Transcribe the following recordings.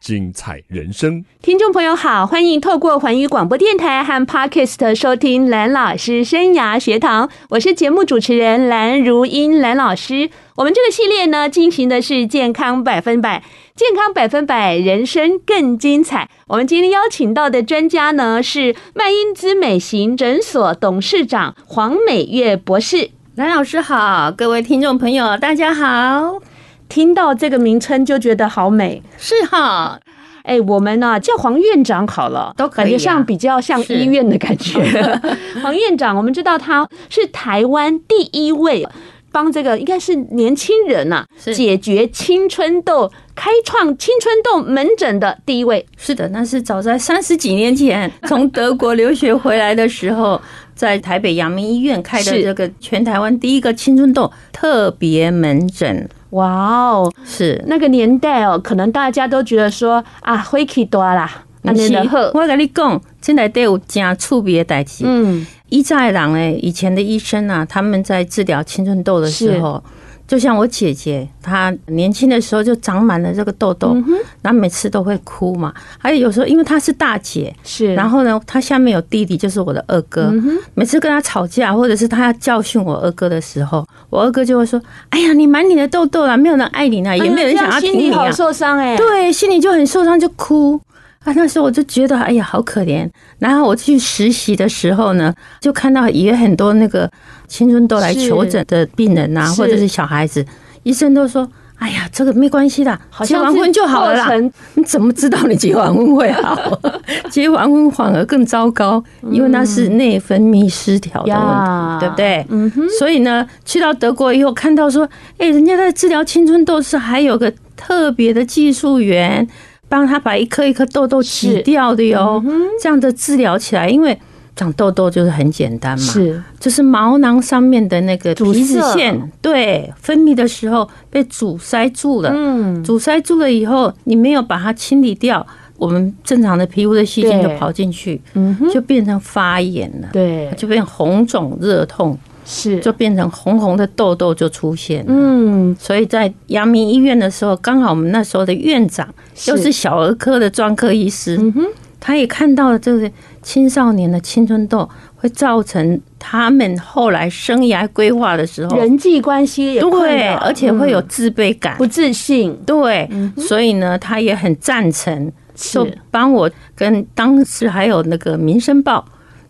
精彩人生。听众朋友好，欢迎透过环宇广播电台和 Podcast 收听蓝老师生涯学堂，我是节目主持人蓝如英蓝老师。我们这个系列呢，进行的是健康百分百，健康百分百，人生更精彩。我们今天邀请到的专家呢，是麦因兹美型诊所董事长黄美月博士。蓝老师好，各位听众朋友，大家好。听到这个名称就觉得好美，是哈。哎，我们呢、啊、叫黄院长好了，都感觉上比较像医院的感觉。黄院长，我们知道他是台湾第一位帮这个应该是年轻人呐、啊，解决青春痘、开创青春痘门诊的第一位。是的，那是早在三十几年前从德国留学回来的时候。在台北阳明医院开的这个全台湾第一个青春痘特别门诊，哇哦，是那个年代哦，可能大家都觉得说啊，灰气多啦，那是我跟你讲，现在都有加触别的代志。嗯，以前人诶，以前的医生啊，他们在治疗青春痘的时候。就像我姐姐，她年轻的时候就长满了这个痘痘，然后每次都会哭嘛。还有有时候，因为她是大姐，是，然后呢，她下面有弟弟，就是我的二哥。每次跟她吵架，或者是她要教训我二哥的时候，我二哥就会说：“哎呀，你满脸的痘痘啦，没有人爱你啦，也没有人想要听你啊。”心里好受伤哎，对，心里就很受伤，就哭。啊，那时候我就觉得，哎呀，好可怜。然后我去实习的时候呢，就看到也很多那个青春痘来求诊的病人呐、啊，或者是小孩子，医生都说，哎呀，这个没关系的，结完婚就好了啦。你怎么知道你结完婚会好？结完婚反而更糟糕，因为那是内分泌失调的问题，对不对？嗯哼。所以呢，去到德国以后，看到说，哎，人家在治疗青春痘是还有个特别的技术员。帮他把一颗一颗痘痘挤掉的哟，这样的治疗起来，因为长痘痘就是很简单嘛，是。就是毛囊上面的那个皮脂腺，对，分泌的时候被阻塞住了，嗯，阻塞住了以后，你没有把它清理掉，我们正常的皮肤的细菌就跑进去，嗯，就变成发炎了，对，就变红肿热痛。是，就变成红红的痘痘就出现了。嗯，所以在阳明医院的时候，刚好我们那时候的院长又是小儿科的专科医师，嗯哼，他也看到了这个青少年的青春痘会造成他们后来生涯规划的时候人际关系也对，而且会有自卑感、不自信。对，所以呢，他也很赞成，就帮我跟当时还有那个《民生报》，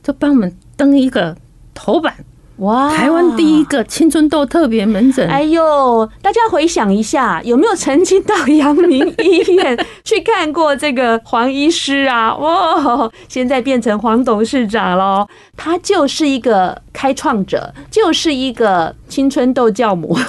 就帮我们登一个头版。哇！台湾第一个青春痘特别门诊。哎呦，大家回想一下，有没有曾经到阳明医院 去看过这个黄医师啊？哇，现在变成黄董事长喽！他就是一个开创者，就是一个青春痘教母。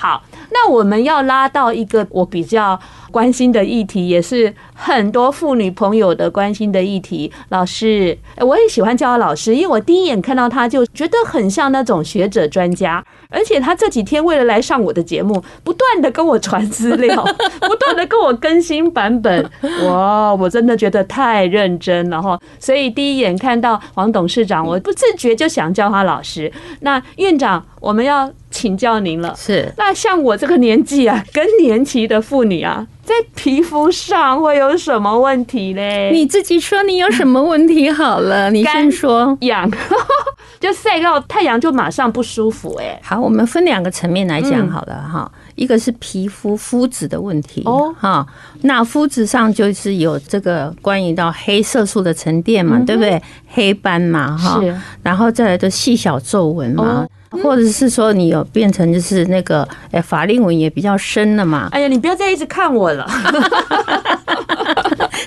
好，那我们要拉到一个我比较关心的议题，也是很多妇女朋友的关心的议题。老师，我也喜欢叫他老师，因为我第一眼看到他就觉得很像那种学者专家。而且他这几天为了来上我的节目，不断的跟我传资料，不断的跟我更新版本。哇，我真的觉得太认真了哈！所以第一眼看到黄董事长，我不自觉就想叫他老师。那院长，我们要请教您了。是，那像我这个年纪啊，更年期的妇女啊。在皮肤上会有什么问题嘞？你自己说你有什么问题好了，你先说。痒，就晒到太阳就马上不舒服哎。好，我们分两个层面来讲好了哈。一个是皮肤肤质的问题哦哈，那肤质上就是有这个关于到黑色素的沉淀嘛，对不对？黑斑嘛哈，然后再来的细小皱纹嘛。或者是说你有变成就是那个诶法令纹也比较深了嘛？哎呀，你不要再一直看我了，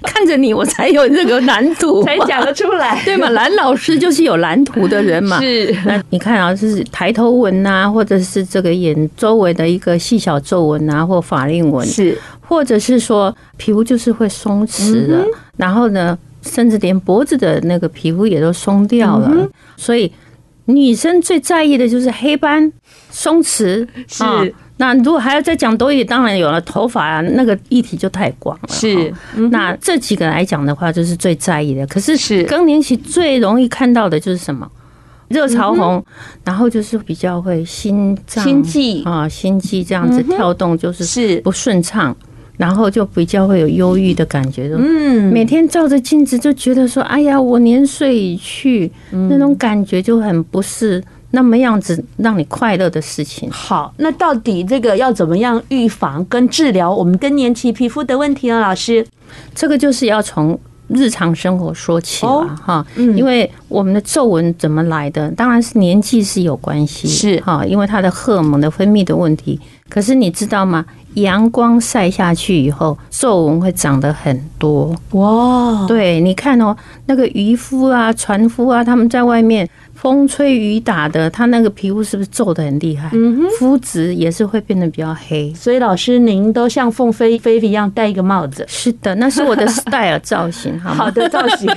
看着你我才有这个蓝图，才讲得出来，对吗？蓝老师就是有蓝图的人嘛。是，那你看啊，就是抬头纹呐，或者是这个眼周围的一个细小皱纹啊，或法令纹。是，或者是说皮肤就是会松弛了，然后呢，甚至连脖子的那个皮肤也都松掉了，所以。女生最在意的就是黑斑、松弛，是。那如果还要再讲多一点，当然有了头发啊，那个议题就太广了。是，那这几个来讲的话，就是最在意的。可是是。更年期最容易看到的就是什么？热潮红，然后就是比较会心脏、心悸。啊，心悸这样子跳动，就是是。不顺畅，然后就比较会有忧郁的感觉。嗯，每天照着镜子就觉得说，哎呀，我年岁已去，那种感觉就很不是那么样子让你快乐的事情。好，那到底这个要怎么样预防跟治疗我们更年期皮肤的问题呢？老师，这个就是要从。日常生活说起了哈，因为我们的皱纹怎么来的？当然是年纪是有关系，是哈，因为它的荷尔蒙的分泌的问题。可是你知道吗？阳光晒下去以后，皱纹会长得很多哇！对，你看哦，那个渔夫啊、船夫啊，他们在外面。风吹雨打的，他那个皮肤是不是皱得很厉害？嗯哼，肤质也是会变得比较黑。所以老师，您都像凤飞飞一样戴一个帽子。是的，那是我的 style 造型，好吗？好的造型。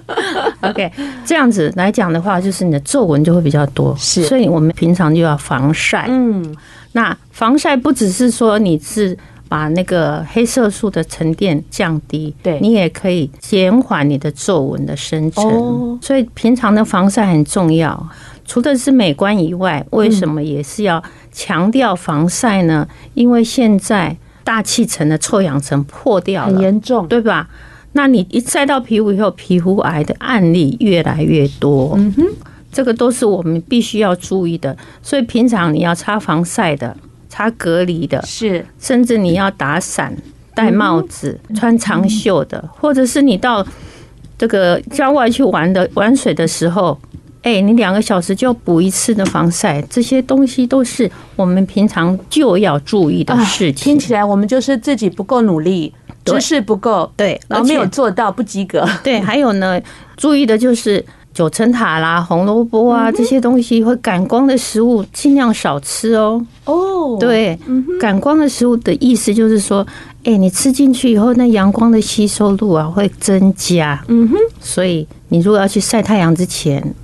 OK，这样子来讲的话，就是你的皱纹就会比较多。是，所以我们平常就要防晒。嗯，那防晒不只是说你是。把那个黑色素的沉淀降低，对，你也可以减缓你的皱纹的生成。所以平常的防晒很重要。除了是美观以外，为什么也是要强调防晒呢？因为现在大气层的臭氧层破掉了，很严重，对吧？那你一晒到皮肤以后，皮肤癌的案例越来越多。嗯哼，这个都是我们必须要注意的。所以平常你要擦防晒的。擦隔离的，是甚至你要打伞、戴帽子、穿长袖的，或者是你到这个郊外去玩的玩水的时候，哎，你两个小时就要补一次的防晒，这些东西都是我们平常就要注意的事情。听起来我们就是自己不够努力，知识不够，对，然后没有做到不及格。对，还有呢，注意的就是。九层塔啦、红萝卜啊这些东西会感光的食物，尽量少吃哦。哦，对，感光的食物的意思就是说，哎，你吃进去以后，那阳光的吸收度啊会增加。嗯哼，所以你如果要去晒太阳之前。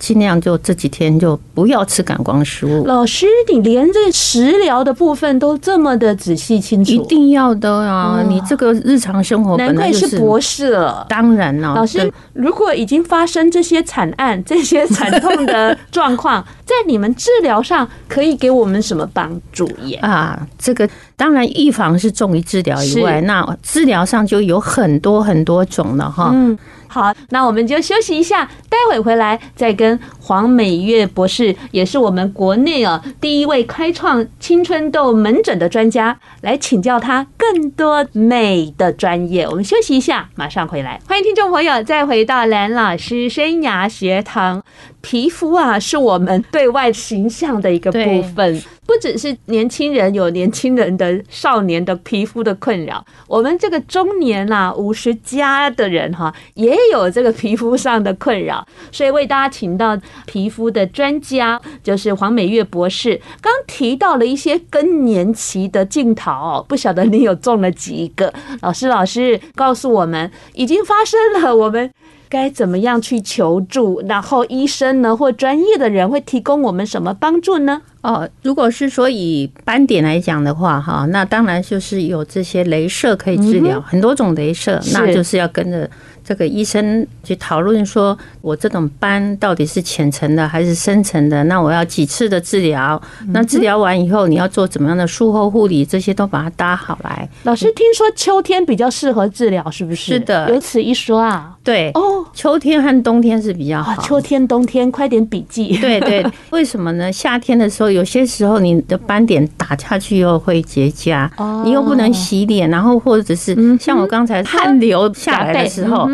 尽量就这几天就不要吃感光食物。老师，你连这食疗的部分都这么的仔细清楚，一定要的啊！你这个日常生活难怪是博士了，当然了。老师，如果已经发生这些惨案、这些惨痛的状况，在你们治疗上可以给我们什么帮助耶？啊，这个当然预防是重于治疗以外，那治疗上就有很多很多种了哈。嗯。好，那我们就休息一下，待会回来再跟黄美月博士，也是我们国内啊第一位开创青春痘门诊的专家，来请教他更多美的专业。我们休息一下，马上回来。欢迎听众朋友再回到蓝老师生涯学堂。皮肤啊，是我们对外形象的一个部分。不只是年轻人有年轻人的少年的皮肤的困扰，我们这个中年啊五十加的人哈，也有这个皮肤上的困扰，所以为大家请到皮肤的专家，就是黄美月博士。刚提到了一些更年期的镜头哦，不晓得你有中了几个？老师，老师告诉我们，已经发生了，我们。该怎么样去求助？然后医生呢，或专业的人会提供我们什么帮助呢？哦，如果是说以斑点来讲的话，哈，那当然就是有这些镭射可以治疗，很多种镭射，那就是要跟着。这个医生去讨论说，我这种斑到底是浅层的还是深层的？那我要几次的治疗？那治疗完以后，你要做怎么样的术后护理？这些都把它搭好来。老师听说秋天比较适合治疗，是不是？是的，有此一说啊。对哦，秋天和冬天是比较好。秋天、冬天，快点笔记。对对，为什么呢？夏天的时候，有些时候你的斑点打下去又会结痂，你又不能洗脸，然后或者是像我刚才汗流下来的时候。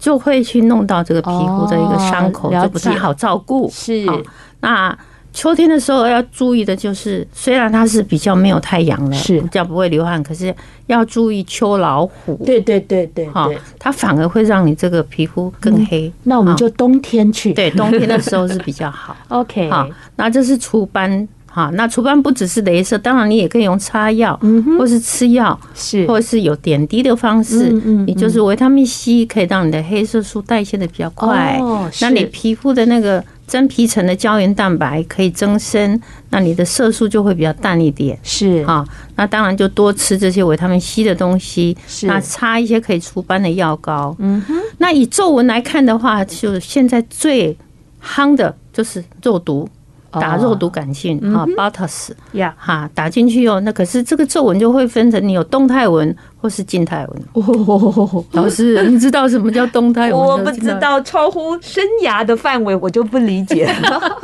就会去弄到这个皮肤的一个伤口，就不太好照顾。是，那秋天的时候要注意的就是，虽然它是比较没有太阳了，是。比较不会流汗，可是要注意秋老虎。对对对对，哈，它反而会让你这个皮肤更黑。那我们就冬天去，对，冬天的时候是比较好。OK，好，那这是除斑。好，那除斑不只是镭射，当然你也可以用擦药，嗯，或是吃药，是，或者是有点滴的方式，嗯，你就是维他命 C 可以让你的黑色素代谢的比较快，哦，那你皮肤的那个真皮层的胶原蛋白可以增生，那你的色素就会比较淡一点。是啊，那当然就多吃这些维他命 C 的东西。是那擦一些可以除斑的药膏。嗯哼，那以皱纹来看的话，就现在最夯的就是肉毒。打肉毒杆菌啊，Botox 呀，哈，打进去哦。那可是这个皱纹就会分成你有动态纹或是静态纹。哦，老师，你知道什么叫动态纹？我不知道，超乎生涯的范围，我就不理解。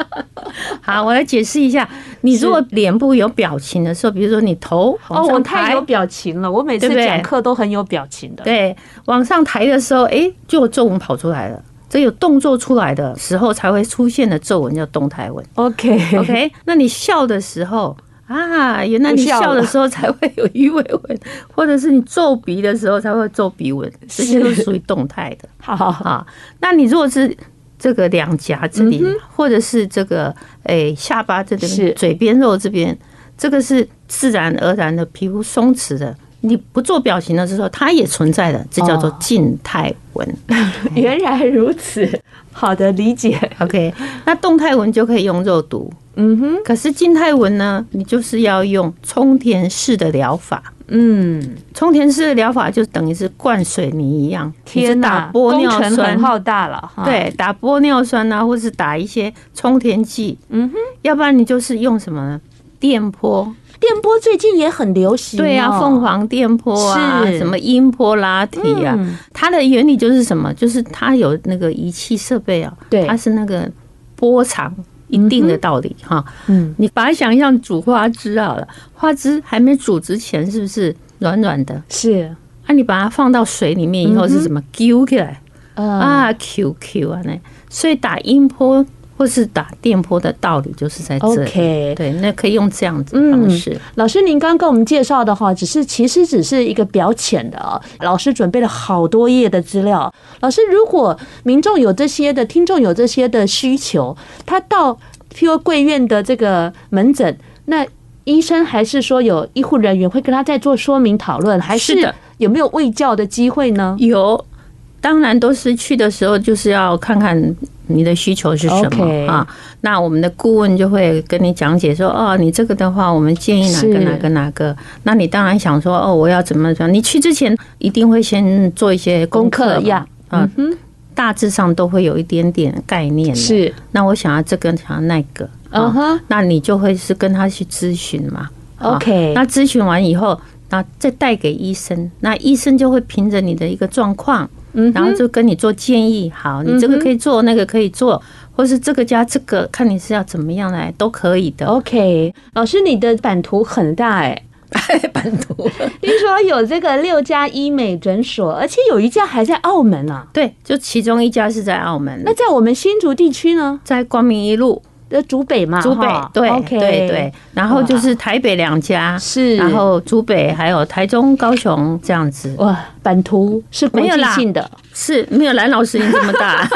好，我来解释一下。你如果脸部有表情的时候，比如说你头哦，我太有表情了，我每次讲课都很有表情的。对，往上抬的时候，哎，就有皱纹跑出来了。只有动作出来的时候才会出现的皱纹叫动态纹。OK OK，那你笑的时候啊，原来你笑的时候才会有鱼尾纹，或者是你皱鼻的时候才会皱鼻纹，这些都是属于动态的。好好好，那你如果是这个两颊这里，或者是这个诶下巴这边、嘴边肉这边，这个是自然而然的皮肤松弛的。你不做表情的时候，它也存在的，这叫做静态纹。原来如此，好的理解。OK，那动态纹就可以用肉毒。嗯哼，可是静态纹呢，你就是要用充填式的疗法。嗯，充填式的疗法就等于是灌水泥一样。天打，玻尿酸很浩大了。对，打玻尿酸啊，或是打一些充填剂。嗯哼，要不然你就是用什么呢？电波。电波最近也很流行，对啊，凤凰电波啊，什么音波拉提啊，它的原理就是什么？就是它有那个仪器设备啊，对，它是那个波长一定的道理哈。嗯，你把它想象煮花枝好了，花枝还没煮之前是不是软软的？是，啊，你把它放到水里面以后是什么？Q 起来啊，Q Q 啊，那所以打音波。或是打电波的道理就是在这里，Okay. 对，那可以用这样子的方式。嗯、老师，您刚刚跟我们介绍的话，只是其实只是一个表浅的啊。老师准备了好多页的资料。老师，如果民众有这些的，听众有这些的需求，他到譬如贵院的这个门诊，那医生还是说有医护人员会跟他再做说明讨论，还是有没有卫教的机会呢？有。当然都是去的时候，就是要看看你的需求是什么啊。那我们的顾问就会跟你讲解说，哦，你这个的话，我们建议哪个哪个哪个。那你当然想说，哦，我要怎么怎么？你去之前一定会先做一些功课呀，嗯哼，大致上都会有一点点概念。是，那我想要这个，想要那个，嗯哼，那你就会是跟他去咨询嘛。OK，那咨询完以后，那再带给医生，那医生就会凭着你的一个状况。然后就跟你做建议，好，你这个可以做，那个可以做，或是这个加这个，看你是要怎么样来，都可以的。OK，老师，你的版图很大哎，版图。听说有这个六家医美诊所，而且有一家还在澳门啊。对，就其中一家是在澳门。那在我们新竹地区呢？在光明一路。的竹北嘛，竹北对对对，然后就是台北两家是，然后竹北还有台中、高雄这样子。哇，版图是国际性的，是没有蓝老师你这么大。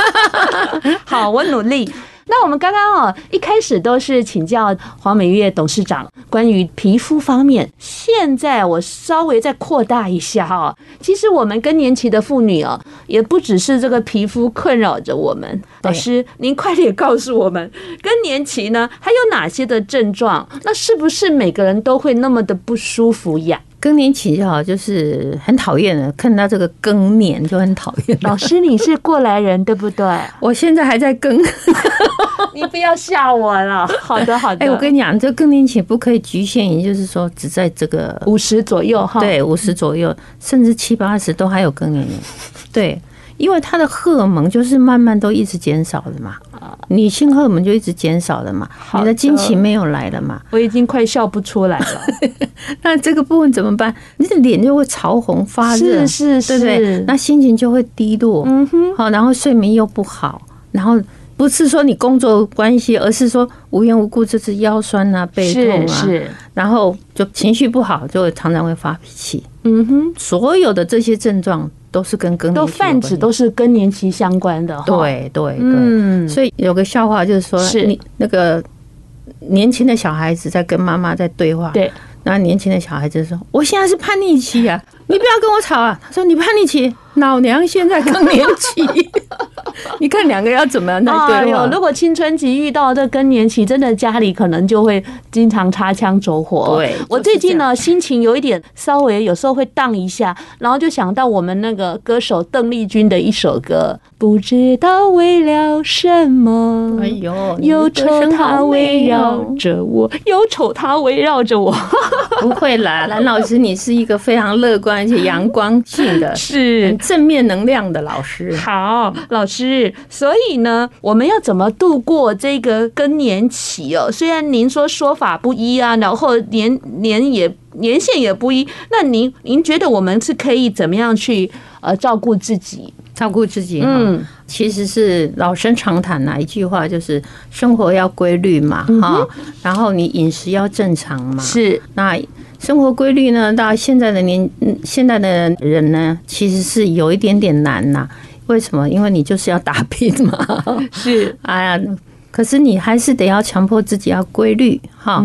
好，我努力。那我们刚刚哦，一开始都是请教黄美月董事长关于皮肤方面。现在我稍微再扩大一下哈，其实我们更年期的妇女哦，也不只是这个皮肤困扰着我们。老师，您快点告诉我们，更年期呢还有哪些的症状？那是不是每个人都会那么的不舒服呀？更年期哈，就是很讨厌的，看到这个更年就很讨厌。老师，你是过来人对不对？我现在还在更，你不要吓我了。好的，好的。哎，我跟你讲，这更年期不可以局限于，就是说只在这个五十左右哈。对，五十左右，甚至七八十都还有更年期。对。因为它的荷尔蒙就是慢慢都一直减少的嘛，女性荷尔蒙就一直减少了嘛，你的经期没有来了嘛，我已经快笑不出来了。那这个部分怎么办？你的脸就会潮红发热，是是是，对不对？那心情就会低落，嗯哼，好，然后睡眠又不好，然后不是说你工作关系，而是说无缘无故就是腰酸啊、背痛啊，是，然后就情绪不好，就会常常会发脾气，嗯哼，所有的这些症状。都是跟更年期都泛指都是更年期相关的，对对对，嗯，所以有个笑话就是说，是。你那个年轻的小孩子在跟妈妈在对话，对，然后年轻的小孩子说：“我现在是叛逆期啊，你不要跟我吵啊。”他说：“你叛逆期，老娘现在更年期。”你看两个要怎么样来对话？如果青春期遇到这更年期，真的家里可能就会经常擦枪走火。对，我最近呢心情有一点稍微有时候会荡一下，然后就想到我们那个歌手邓丽君的一首歌，不知道为了什么，哎呦，忧愁它围绕着我，忧愁它围绕着我。不会啦，蓝老师，你是一个非常乐观而且阳光性的，是正面能量的老师。好，老师，所以呢，我们要怎么度过这个更年期哦？虽然您说说法不一啊，然后年年也年限也不一，那您您觉得我们是可以怎么样去呃照顾自己？照顾自己，嗯，其实是老生常谈啊一句话，就是生活要规律嘛，哈，然后你饮食要正常嘛，是。那生活规律呢，到现在的年现在的人呢，其实是有一点点难呐。为什么？因为你就是要打拼嘛，是。哎呀，可是你还是得要强迫自己要规律，哈，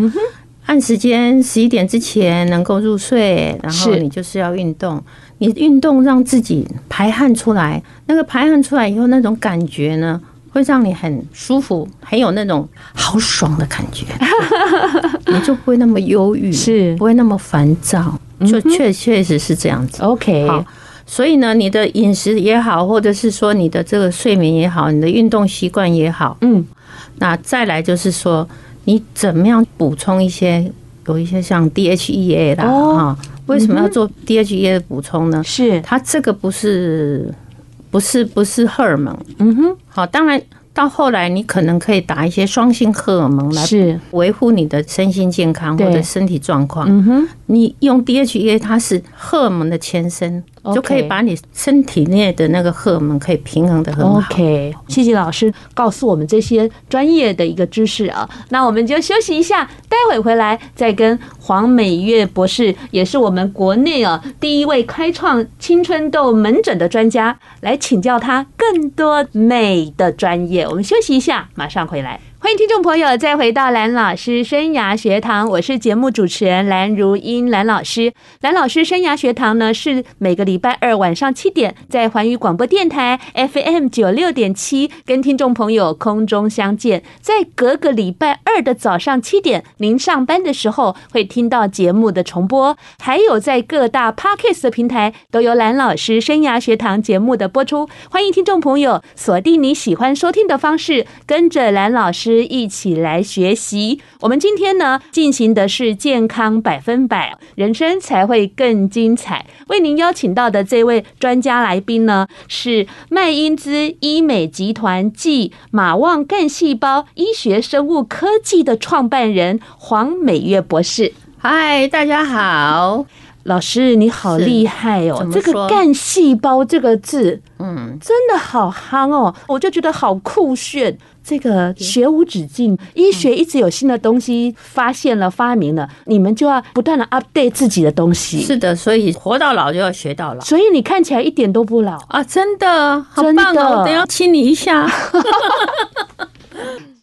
按时间十一点之前能够入睡，然后你就是要运动。你运动让自己排汗出来，那个排汗出来以后，那种感觉呢，会让你很舒服，很有那种好爽的感觉，你就不会那么忧郁，是。不会那么烦躁，就确确实是这样子。OK，好，所以呢，你的饮食也好，或者是说你的这个睡眠也好，你的运动习惯也好，嗯，那再来就是说，你怎么样补充一些，有一些像 DHEA 啦，哈。为什么要做 DHEA 的补充呢？是。它这个不是不是不是荷尔蒙，嗯哼，好，当然到后来你可能可以打一些双性荷尔蒙来维护你的身心健康或者身体状况，嗯哼，你用 DHEA 它是荷尔蒙的前身。就可以把你身体内的那个荷尔蒙可以平衡的很好。OK，谢谢老师告诉我们这些专业的一个知识啊。那我们就休息一下，待会回来再跟黄美月博士，也是我们国内啊第一位开创青春痘门诊的专家，来请教他更多美的专业。我们休息一下，马上回来。欢迎听众朋友再回到蓝老师生涯学堂，我是节目主持人蓝如英，蓝老师。蓝老师生涯学堂呢，是每个礼拜二晚上七点在环宇广播电台 FM 九六点七跟听众朋友空中相见，在隔个礼拜二的早上七点，您上班的时候会听到节目的重播，还有在各大 Podcast 的平台都有蓝老师生涯学堂节目的播出。欢迎听众朋友锁定你喜欢收听的方式，跟着蓝老师师。一起来学习。我们今天呢，进行的是健康百分百，人生才会更精彩。为您邀请到的这位专家来宾呢，是麦因兹医美集团暨马旺干细胞医学生物科技的创办人黄美月博士。嗨，大家好，老师你好厉害哦！这个干细胞这个字，嗯，真的好夯哦，我就觉得好酷炫。这个学无止境，医学一直有新的东西发现了、发明了，你们就要不断的 update 自己的东西。是的，所以活到老就要学到老。所以你看起来一点都不老啊！真的，好棒哦！我等下亲你一下。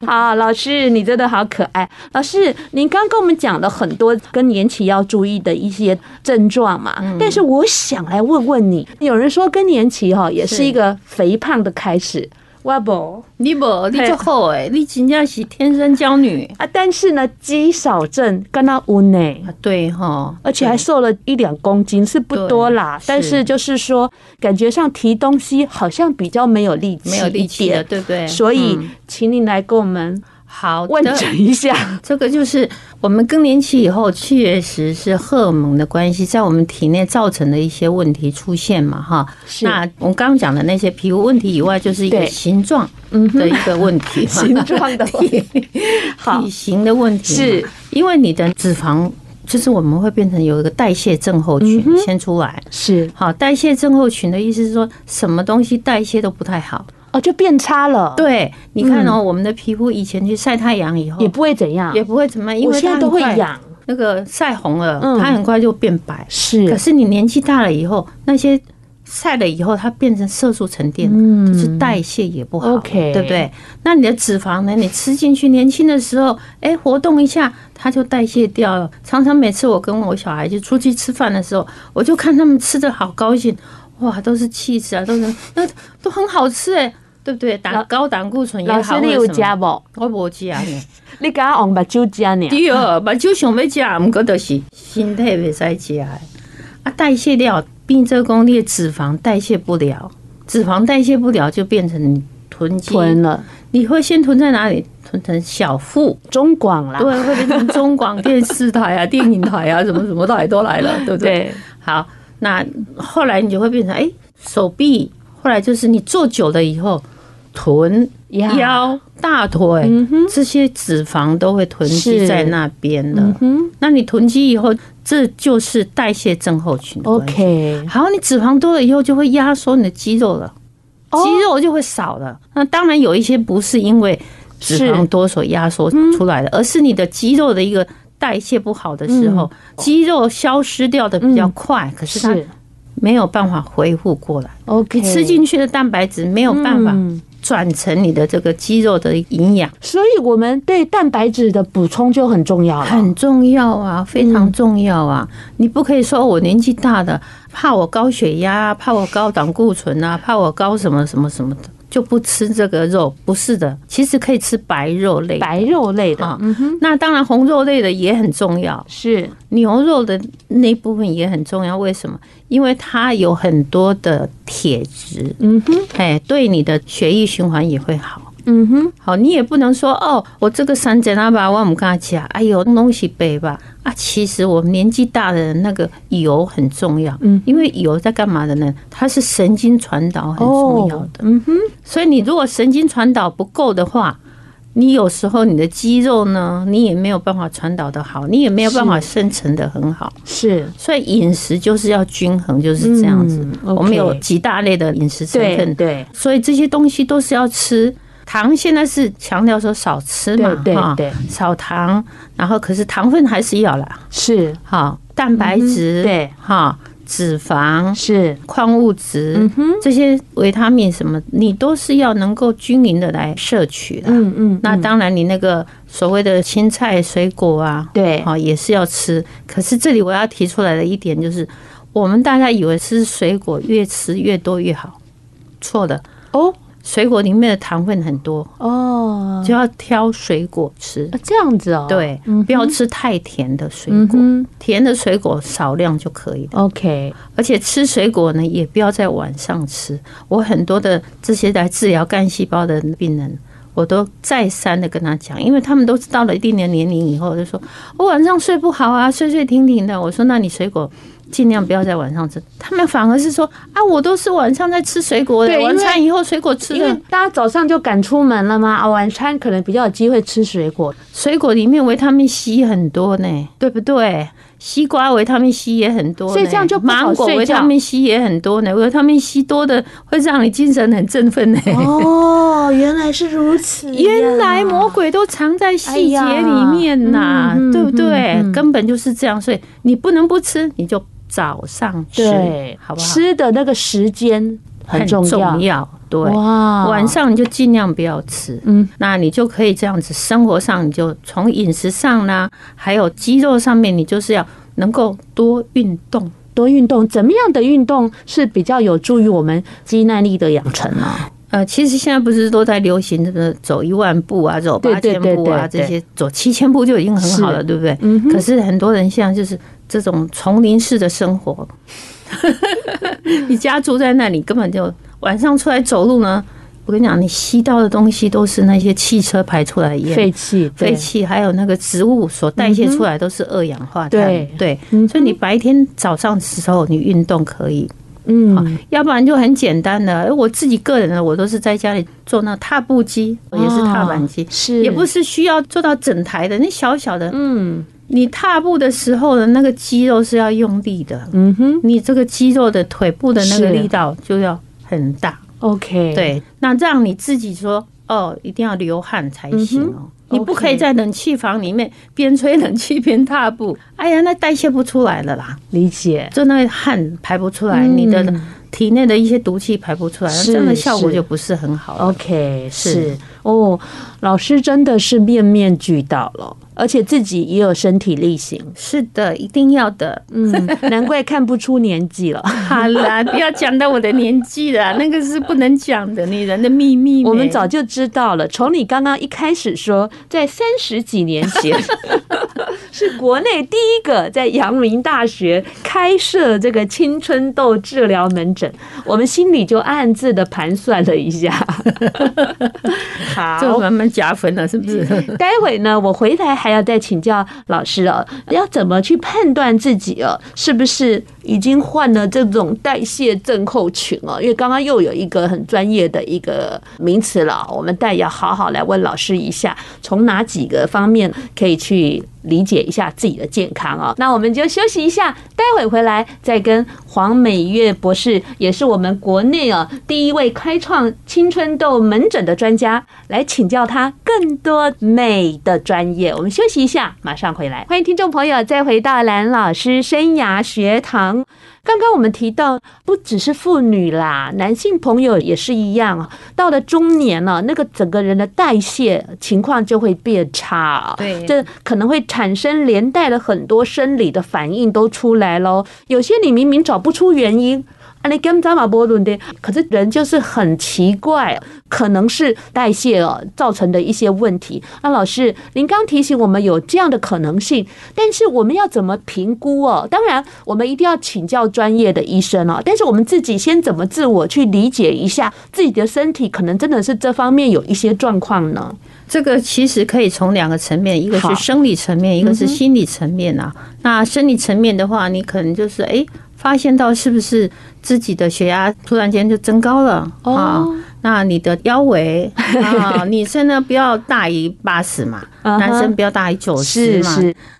好，老师，你真的好可爱。老师，您刚跟我们讲了很多更年期要注意的一些症状嘛，但是我想来问问你，有人说更年期哈也是一个肥胖的开始。我不，你不，你就好诶，你真正是天生娇女啊！但是呢，肌少症跟他无呢，对哈，而且还瘦了一两公斤，是不多啦。但是就是说，感觉上提东西好像比较没有力气，没有力气的，对不对？所以，请你来跟我们。好，问诊一下，这个就是我们更年期以后，确实是荷尔蒙的关系，在我们体内造成的一些问题出现嘛，哈。是。那我们刚刚讲的那些皮肤问题以外，就是一个形状的一个问题，形状的问题，体型的问题。是，因为你的脂肪，就是我们会变成有一个代谢症候群先出来。是。好，代谢症候群的意思是说，什么东西代谢都不太好。哦，就变差了。对，你看哦，我们的皮肤以前去晒太阳以后，也不会怎样，也不会怎么样，因为现在都会痒。那个晒红了，它很快就变白。是，可是你年纪大了以后，那些晒了以后，它变成色素沉淀，就是代谢也不好，对不对？那你的脂肪呢？你吃进去，年轻的时候，哎，活动一下，它就代谢掉了。常常每次我跟我小孩就出去吃饭的时候，我就看他们吃的好高兴，哇，都是气质啊，都是那都很好吃哎。对不对？胆高胆固醇也好。老师，你有加不？我无加呢。你刚刚用目睭加呢？对哦，白酒想要加，毋过就是身体袂使加。啊，代谢掉，变做讲你的脂肪代谢不了，脂肪代谢不了就变成你囤积囤了。你会先囤在哪里？囤成小腹、中广啦。对，会变成中广电视台啊、电影台啊，什么什么台都来了，对不对？对好，那后来你就会变成哎、欸，手臂。后来就是你坐久了以后，臀、腰、大腿这些脂肪都会囤积在那边的。那你囤积以后，这就是代谢症候群。OK，好，你脂肪多了以后，就会压缩你的肌肉了，肌肉就会少了。那当然有一些不是因为脂肪多所压缩出来的，而是你的肌肉的一个代谢不好的时候，肌肉消失掉的比较快。可是它。没有办法恢复过来。OK，吃进去的蛋白质没有办法转成你的这个肌肉的营养，所以我们对蛋白质的补充就很重要了。很重要啊，非常重要啊！你不可以说我年纪大的，怕我高血压，怕我高胆固醇啊，怕我高什么什么什么的。就不吃这个肉，不是的，其实可以吃白肉类，白肉类的。嗯哼，那当然红肉类的也很重要，是牛肉的那部分也很重要。为什么？因为它有很多的铁质。嗯哼，哎，对你的血液循环也会好。嗯哼，好，你也不能说哦，我这个三节那把我们跟他讲，哎呦，东西背吧啊。其实我们年纪大的人，那个油很重要，嗯，因为油在干嘛的呢？它是神经传导很重要的，嗯哼。所以你如果神经传导不够的话，你有时候你的肌肉呢，你也没有办法传导的好，你也没有办法生成的很好。是，所以饮食就是要均衡，就是这样子。我们有几大类的饮食成分，对，所以这些东西都是要吃。糖现在是强调说少吃嘛，对对对，少糖，然后可是糖分还是要啦，是。好蛋白质，对。哈，脂肪是。矿物质，嗯哼，这些维他命什么，你都是要能够均匀的来摄取的，嗯嗯。那当然，你那个所谓的青菜、水果啊，对，好也是要吃。可是这里我要提出来的一点就是，我们大家以为吃水果越吃越多越好，错的。哦。水果里面的糖分很多哦，就要挑水果吃。这样子哦，对，不要吃太甜的水果，甜的水果少量就可以了。OK，而且吃水果呢，也不要在晚上吃。我很多的这些来治疗干细胞的病人，我都再三的跟他讲，因为他们都到了一定的年龄以后，就说我晚上睡不好啊，睡睡停停的。我说，那你水果。尽量不要在晚上吃，他们反而是说啊，我都是晚上在吃水果的，晚餐以后水果吃的，因为大家早上就赶出门了嘛，啊，晚餐可能比较有机会吃水果，水果里面维他命 C 很多呢，对不对？西瓜维他命 C 也很多，所以这样就芒果维他命 C 也很多呢，维他命 C 多的会让你精神很振奋呢。哦，原来是如此，原来魔鬼都藏在细节里面呐，对不对？根本就是这样，所以你不能不吃，你就。早上吃，好不好？吃的那个时间很重要，对。哇，晚上你就尽量不要吃，嗯，那你就可以这样子。生活上你就从饮食上呢，还有肌肉上面，你就是要能够多运动，多运动。怎么样的运动是比较有助于我们肌耐力的养成呢？呃，其实现在不是都在流行这个走一万步啊，走八千步啊，这些走七千步就已经很好了，对不对？嗯。可是很多人现在就是。这种丛林式的生活，你家住在那里，根本就晚上出来走路呢。我跟你讲，你吸到的东西都是那些汽车排出来的烟、废气、废气，还有那个植物所代谢出来都是二氧化碳。对对，所以你白天早上的时候你运动可以，嗯，要不然就很简单的。我自己个人呢，我都是在家里做那踏步机，也是踏板机，是也不是需要做到整台的，那小小的，嗯。你踏步的时候的那个肌肉是要用力的，嗯哼，你这个肌肉的腿部的那个力道就要很大，OK，对，那让你自己说哦，一定要流汗才行哦，你不可以在冷气房里面边吹冷气边踏步，哎呀，那代谢不出来了啦，理解，就那个汗排不出来，你的体内的一些毒气排不出来，这样的效果就不是很好。OK，是。是。哦，老师真的是面面俱到了，而且自己也有身体力行。是的，一定要的。嗯，难怪看不出年纪了。好啦，不要讲到我的年纪了，那个是不能讲的，女人的秘密。我们早就知道了，从你刚刚一开始说，在三十几年前，是国内第一个在阳明大学开设这个青春痘治疗门诊，我们心里就暗自的盘算了一下。好，这慢慢加分了，是不是？待会呢，我回来还要再请教老师哦，要怎么去判断自己哦，是不是已经患了这种代谢症候群哦？因为刚刚又有一个很专业的一个名词了，我们待要好好来问老师一下，从哪几个方面可以去理解一下自己的健康哦。那我们就休息一下，待会回来再跟黄美月博士，也是我们国内哦第一位开创青春痘门诊的专家，来请教他更多美的专业。我们休息一下，马上回来。欢迎听众朋友再回到蓝老师生涯学堂。刚刚我们提到，不只是妇女啦，男性朋友也是一样啊。到了中年了，那个整个人的代谢情况就会变差啊，对，这可能会产生连带的很多生理的反应都出来喽。有些你明明找不出原因。啊，你跟扎马波伦的，可是人就是很奇怪，可能是代谢哦造成的一些问题。那老师，您刚提醒我们有这样的可能性，但是我们要怎么评估哦？当然，我们一定要请教专业的医生哦。但是我们自己先怎么自我去理解一下自己的身体，可能真的是这方面有一些状况呢？这个其实可以从两个层面，一个是生理层面，一个是心理层面啊。那生理层面的话，你可能就是哎。发现到是不是自己的血压突然间就增高了啊？那你的腰围 啊，女生呢不要大于八十嘛，男生不要大于九十嘛。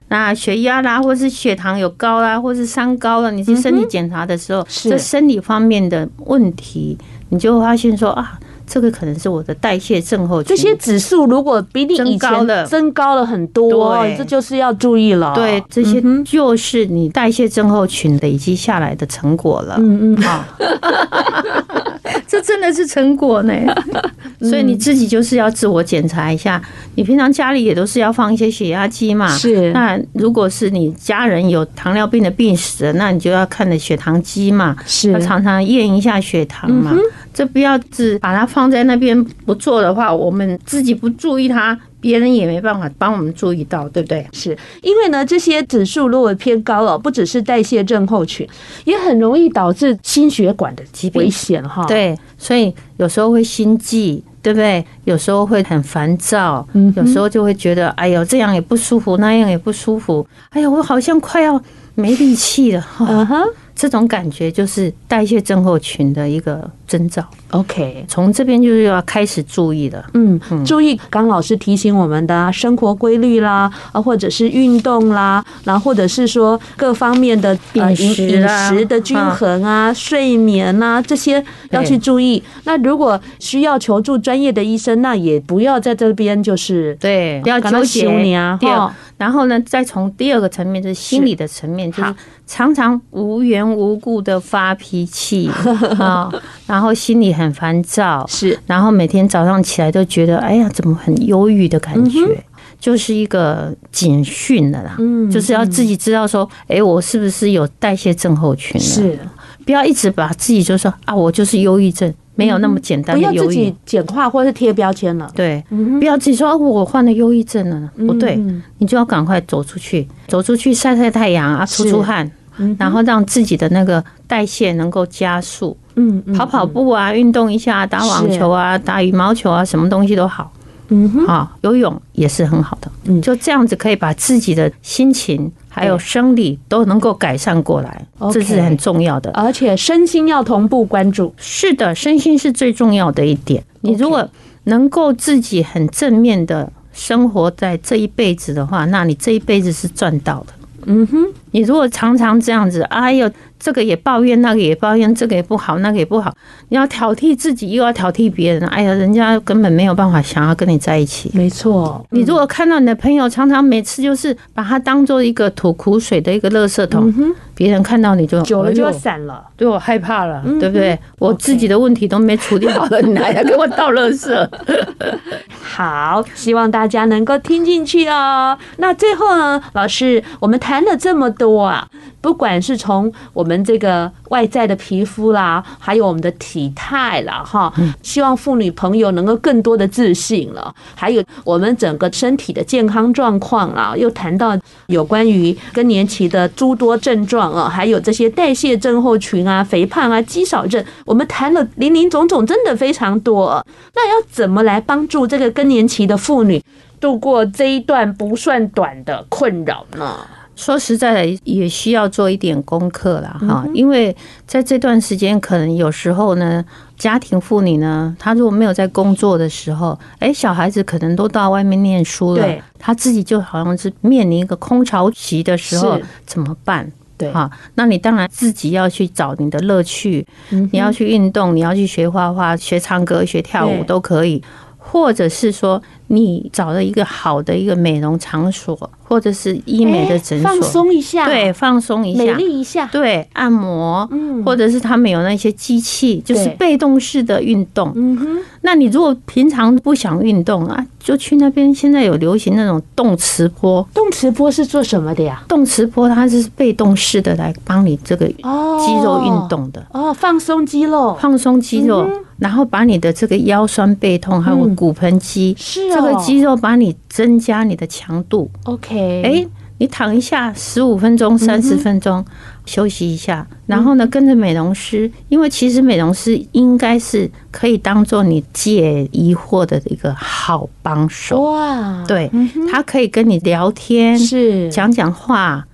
那血压啦，或是血糖有高啦，或是三高了，你去身体检查的时候，这生理方面的问题，你就会发现说啊。这个可能是我的代谢症候群。这些指数如果比你以前增高了很多，这就是要注意了。对，这些就是你代谢症候群累积下来的成果了。嗯嗯，好，这真的是成果呢。所以你自己就是要自我检查一下。你平常家里也都是要放一些血压计嘛？是。那如果是你家人有糖尿病的病史，那你就要看的血糖机嘛？是。要常常验一下血糖嘛？这不要只把它放在那边不做的话，我们自己不注意它，别人也没办法帮我们注意到，对不对？是因为呢，这些指数如果偏高了，不只是代谢症候群，也很容易导致心血管的疾病危险哈。对，所以有时候会心悸，对不对？有时候会很烦躁，有时候就会觉得，哎呦，这样也不舒服，那样也不舒服，哎呦，我好像快要没力气了，哈。这种感觉就是代谢症候群的一个征兆。OK，从这边就是要开始注意了。嗯，注意刚老师提醒我们的生活规律啦，啊，或者是运动啦，然后或者是说各方面的饮饮食的均衡啊、睡眠啊这些要去注意。那如果需要求助专业的医生，那也不要在这边就是对，不要纠结啊。然后呢，再从第二个层面，就是心理的层面，就是常常无缘无故的发脾气 啊，然后心里很烦躁，是，然后每天早上起来都觉得，哎呀，怎么很忧郁的感觉，就是一个警讯的啦，嗯，就是要自己知道说，哎，我是不是有代谢症候群了？是，不要一直把自己就说啊，我就是忧郁症。没有那么简单的忧郁，不要自己简化或是贴标签了。对，不要自己说我患了忧郁症了，不对，你就要赶快走出去，走出去晒晒太阳啊，出出汗，然后让自己的那个代谢能够加速。嗯，跑跑步啊，运动一下，打网球啊，打羽毛球啊，什么东西都好。嗯哼，好，游泳也是很好的。嗯，就这样子可以把自己的心情。还有生理都能够改善过来，这是很重要的。而且身心要同步关注。是的，身心是最重要的一点。你如果能够自己很正面的生活在这一辈子的话，那你这一辈子是赚到的。嗯哼，你如果常常这样子，哎呦，这个也抱怨，那个也抱怨，这个也不好，那个也不好，你要挑剔自己，又要挑剔别人，哎呀，人家根本没有办法想要跟你在一起。没错，你如果看到你的朋友常常每次就是把他当做一个吐苦水的一个垃圾桶，别人看到你就久了就要散了，对我害怕了，对不对？我自己的问题都没处理好了，你还要给我倒垃圾？好，希望大家能够听进去哦。那最后呢，老师，我们谈了这么多啊，不管是从我们这个外在的皮肤啦，还有我们的体态啦，哈，希望妇女朋友能够更多的自信了。还有我们整个身体的健康状况啦，又谈到有关于更年期的诸多症状啊，还有这些代谢症候群啊、肥胖啊、肌少症，我们谈了林林总总，真的非常多。那要怎么来帮助这个更年期的妇女度过这一段不算短的困扰呢？说实在的，也需要做一点功课了哈，因为在这段时间，可能有时候呢，家庭妇女呢，她如果没有在工作的时候，哎，小孩子可能都到外面念书了，她自己就好像是面临一个空巢期的时候，怎么办？对，哈，那你当然自己要去找你的乐趣，你要去运动，你要去学画画、学唱歌、学跳舞都可以。或者是说，你找了一个好的一个美容场所，或者是医美的诊所，放松一下，对，放松一下，美丽一下，对，按摩，嗯，或者是他们有那些机器，就是被动式的运动，嗯哼。那你如果平常不想运动啊，就去那边。现在有流行那种动磁波，动磁波是做什么的呀？动磁波它是被动式的来帮你这个肌肉运动的，哦，放松肌肉，放松肌肉。然后把你的这个腰酸背痛，还有骨盆肌，是这个肌肉，把你增加你的强度。OK，哎，你躺一下十五分钟、三十分钟，休息一下，然后呢，跟着美容师，因为其实美容师应该是可以当做你解疑惑的一个好帮手。哇，对，他可以跟你聊天，是讲讲话。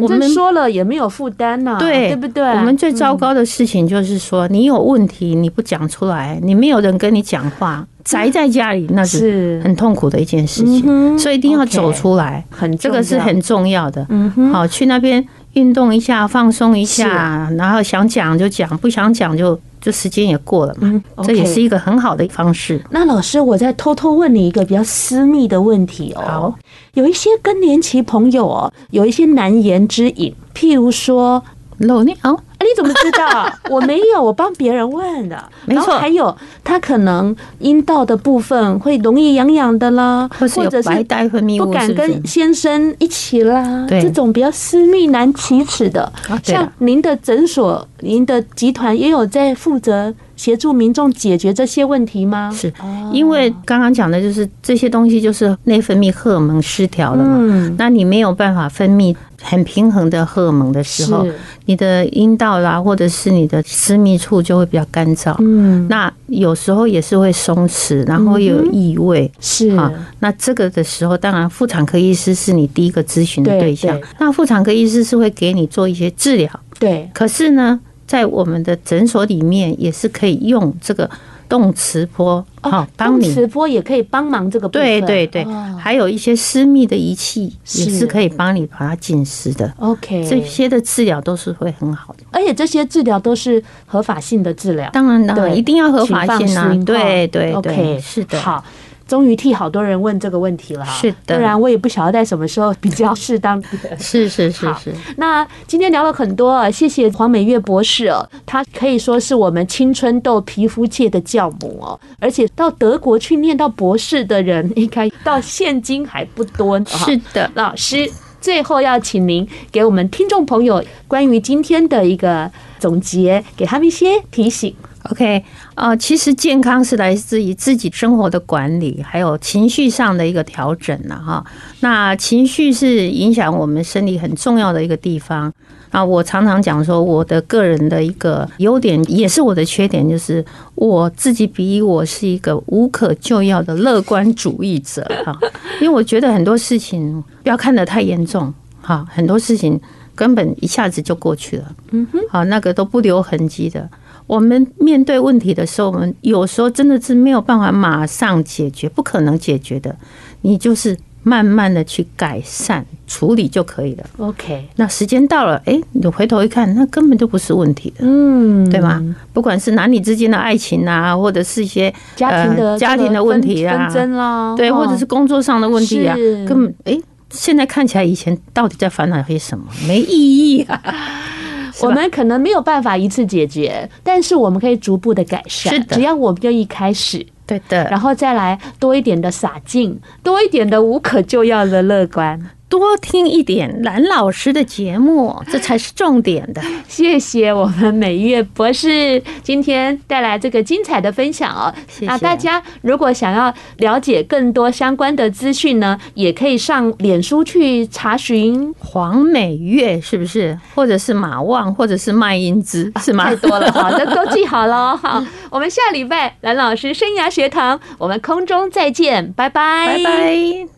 反正说了也没有负担呐，对，对不对？我们最糟糕的事情就是说，你有问题你不讲出来，你没有人跟你讲话，宅在家里那是很痛苦的一件事情，所以一定要走出来，很这个是很重要的。嗯，好，去那边运动一下，放松一下，然后想讲就讲，不想讲就。这时间也过了嘛，这也是一个很好的方式。那老师，我再偷偷问你一个比较私密的问题哦。好，有一些更年期朋友哦，有一些难言之隐，譬如说漏尿。你怎么知道？我没有，我帮别人问的。没错，还有他可能阴道的部分会容易痒痒的啦，或者是白带分泌物，不敢跟先生一起啦。这种比较私密难启齿的，像您的诊所、您的集团也有在负责协助民众解决这些问题吗？是，因为刚刚讲的就是这些东西，就是内分泌荷尔蒙失调了嘛。嗯，那你没有办法分泌很平衡的荷尔蒙的时候，你的阴道啦，或者是你的私密处就会比较干燥。嗯，那有时候也是会松弛，然后又有异味。是啊，那这个的时候，当然妇产科医师是你第一个咨询的对象。那妇产科医师是会给你做一些治疗。对，可是呢，在我们的诊所里面也是可以用这个动磁波，好，帮你。动磁波也可以帮忙这个部分。对对对，还有一些私密的仪器也是可以帮你把它紧实的。OK，这些的治疗都是会很好的，而且这些治疗都是合法性的治疗。当然当然，一定要合法性啊！对对对，是的。好。终于替好多人问这个问题了哈，是的，不然我也不晓得在什么时候比较适当。是是是是。那今天聊了很多，谢谢黄美月博士哦，她可以说是我们青春痘皮肤界的教母哦，而且到德国去念到博士的人，应该到现今还不多。是的，老师，最后要请您给我们听众朋友关于今天的一个总结，给他们一些提醒。OK，呃，其实健康是来自于自己生活的管理，还有情绪上的一个调整了哈。那情绪是影响我们生理很重要的一个地方。啊，我常常讲说，我的个人的一个优点，也是我的缺点，就是我自己比我是一个无可救药的乐观主义者哈。因为我觉得很多事情不要看得太严重哈，很多事情根本一下子就过去了。嗯哼，好，那个都不留痕迹的。我们面对问题的时候，我们有时候真的是没有办法马上解决，不可能解决的。你就是慢慢的去改善处理就可以了。OK，那时间到了，哎，你回头一看，那根本就不是问题的，嗯，对吗？不管是男女之间的爱情啊，或者是一些家庭的、呃、家庭的问题啊，纷争啦，对，或者是工作上的问题啊，根本哎，现在看起来以前到底在烦恼些什么？没意义啊。我们可能没有办法一次解决，但是我们可以逐步的改善。是的，只要我们愿意开始，对的，然后再来多一点的洒劲，多一点的无可救药的乐观。多听一点蓝老师的节目，这才是重点的。谢谢我们美月博士今天带来这个精彩的分享哦。谢谢。那大家如果想要了解更多相关的资讯呢，也可以上脸书去查询黄美月是不是？或者是马旺，或者是麦英姿，是吗？太多了，好的，都记好了。好，我们下礼拜蓝老师生涯学堂，我们空中再见，拜拜，拜拜。